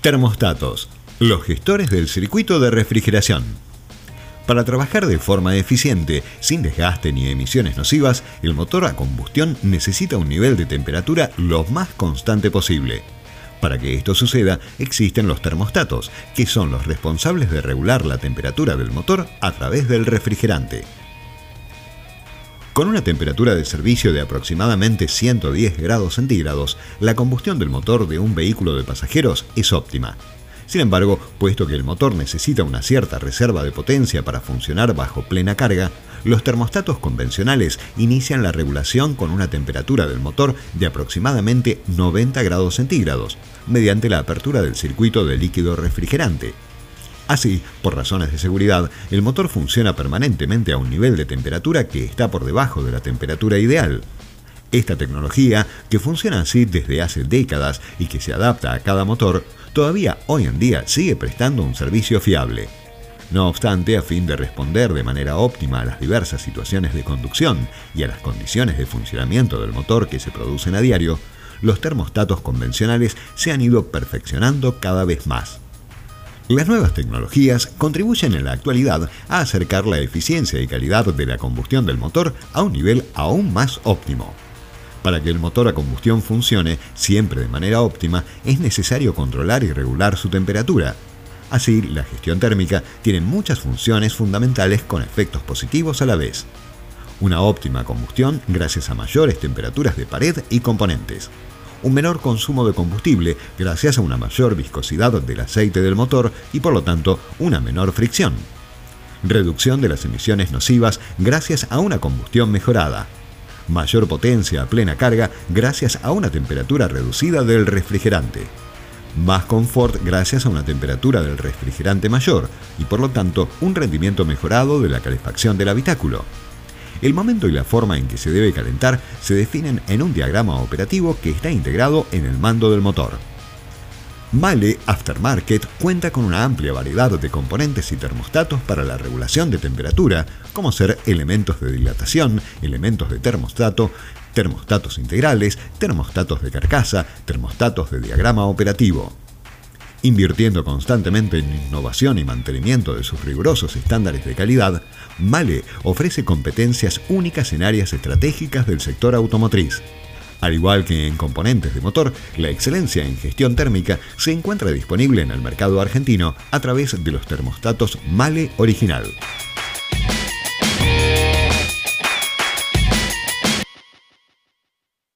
Termostatos, los gestores del circuito de refrigeración. Para trabajar de forma eficiente, sin desgaste ni emisiones nocivas, el motor a combustión necesita un nivel de temperatura lo más constante posible. Para que esto suceda, existen los termostatos, que son los responsables de regular la temperatura del motor a través del refrigerante. Con una temperatura de servicio de aproximadamente 110 grados centígrados, la combustión del motor de un vehículo de pasajeros es óptima. Sin embargo, puesto que el motor necesita una cierta reserva de potencia para funcionar bajo plena carga, los termostatos convencionales inician la regulación con una temperatura del motor de aproximadamente 90 grados centígrados, mediante la apertura del circuito de líquido refrigerante. Así, por razones de seguridad, el motor funciona permanentemente a un nivel de temperatura que está por debajo de la temperatura ideal. Esta tecnología, que funciona así desde hace décadas y que se adapta a cada motor, todavía hoy en día sigue prestando un servicio fiable. No obstante, a fin de responder de manera óptima a las diversas situaciones de conducción y a las condiciones de funcionamiento del motor que se producen a diario, los termostatos convencionales se han ido perfeccionando cada vez más. Las nuevas tecnologías contribuyen en la actualidad a acercar la eficiencia y calidad de la combustión del motor a un nivel aún más óptimo. Para que el motor a combustión funcione siempre de manera óptima, es necesario controlar y regular su temperatura. Así, la gestión térmica tiene muchas funciones fundamentales con efectos positivos a la vez. Una óptima combustión gracias a mayores temperaturas de pared y componentes. Un menor consumo de combustible gracias a una mayor viscosidad del aceite del motor y por lo tanto una menor fricción. Reducción de las emisiones nocivas gracias a una combustión mejorada mayor potencia a plena carga gracias a una temperatura reducida del refrigerante. Más confort gracias a una temperatura del refrigerante mayor y por lo tanto un rendimiento mejorado de la calefacción del habitáculo. El momento y la forma en que se debe calentar se definen en un diagrama operativo que está integrado en el mando del motor. Male Aftermarket cuenta con una amplia variedad de componentes y termostatos para la regulación de temperatura, como ser elementos de dilatación, elementos de termostato, termostatos integrales, termostatos de carcasa, termostatos de diagrama operativo. Invirtiendo constantemente en innovación y mantenimiento de sus rigurosos estándares de calidad, Male ofrece competencias únicas en áreas estratégicas del sector automotriz. Al igual que en componentes de motor, la excelencia en gestión térmica se encuentra disponible en el mercado argentino a través de los termostatos Male Original.